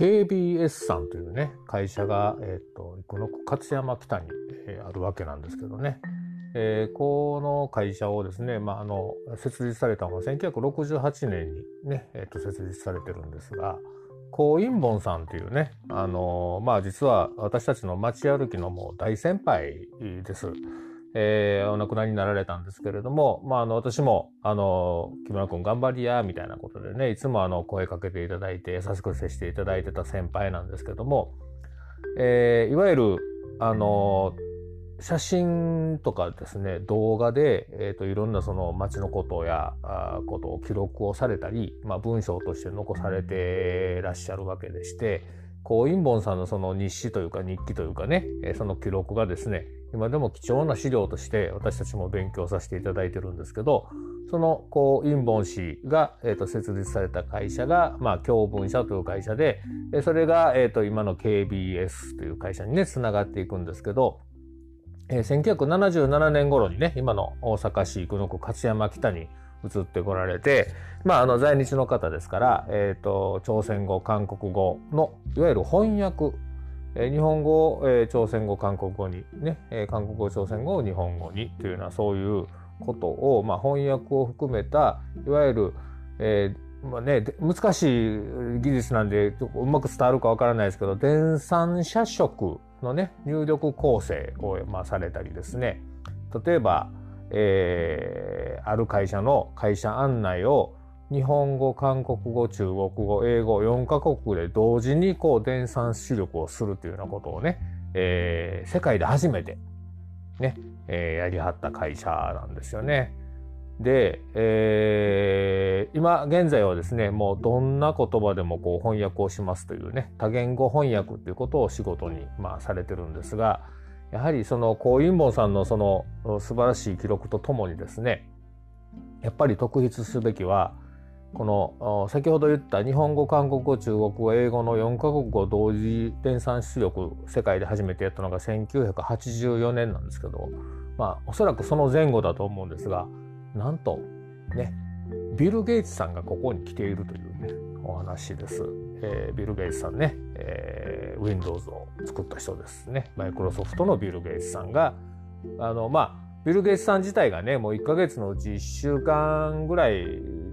KBS さんというね会社が、えーと、この勝山北に、えー、あるわけなんですけどね、えー、この会社をですね、まあ、あの設立されたのは1968年にね、えーと、設立されてるんですが高陰門さんというね、あのまあ実は私たちの街歩きのもう大先輩です。えー、お亡くなりになられたんですけれども、まあ、あの、私も、あの、木村君頑張りや、みたいなことでね、いつもあの、声かけていただいて、優しく接していただいてた先輩なんですけども、えー、いわゆる、あの、写真とかですね、動画で、えっ、ー、と、いろんなその街のことや、あことを記録をされたり、まあ、文章として残されてらっしゃるわけでして、こう、インボンさんのその日誌というか日記というかね、その記録がですね、今でも貴重な資料として私たちも勉強させていただいてるんですけど、その、こう、インボン氏が、え、ー、と、設立された会社が、まあ、教文社という会社で、それが、え、ー、と、今の KBS という会社にね、つながっていくんですけど、えー、1977年頃にね、今の大阪市生野区勝山北に移ってこられて、まあ、あの、在日の方ですから、え、ー、と、朝鮮語、韓国語の、いわゆる翻訳。えー、日本語を、えー、朝鮮語韓国語にね、えー、韓国語朝鮮語を日本語にというようなそういうことを、まあ、翻訳を含めたいわゆる、えーまあね、難しい技術なんでうまく伝わるかわからないですけど電算社色のね入力構成を、まあ、されたりですね。例えば、えー、ある会社の会社案内を日本語、韓国語、中国語、英語、4カ国で同時にこう電算出力をするというようなことをね、えー、世界で初めてね、えー、やりはった会社なんですよね。で、えー、今現在はですね、もうどんな言葉でもこう翻訳をしますというね、多言語翻訳ということを仕事にまあされてるんですが、やはりその高陰門さんのその素晴らしい記録とともにですね、やっぱり特筆すべきは、この先ほど言った日本語韓国語中国語英語の4カ国語同時電算出力世界で初めてやったのが1984年なんですけどまあおそらくその前後だと思うんですがなんとねビル・ゲイツさんがここに来ているというね話です。えー、ビル・ゲイツさんね、えー、Windows を作った人ですね。マイクロソフトのビル・ゲイツさんがあのまあビル・ゲイツさん自体がねもう1ヶ月のうち1週間ぐらい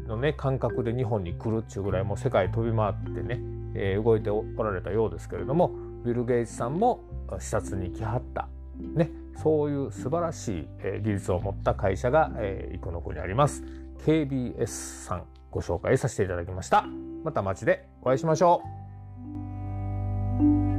のね感覚で日本に来るっていうぐらいもう世界飛び回ってね、えー、動いておられたようですけれどもビル・ゲイツさんも視察に来はった。ね。そういう素晴らしい、えー、技術を持った会社が、えー、生野区にあります。KBS さん。ご紹介させていただきました。また街でお会いしましょう。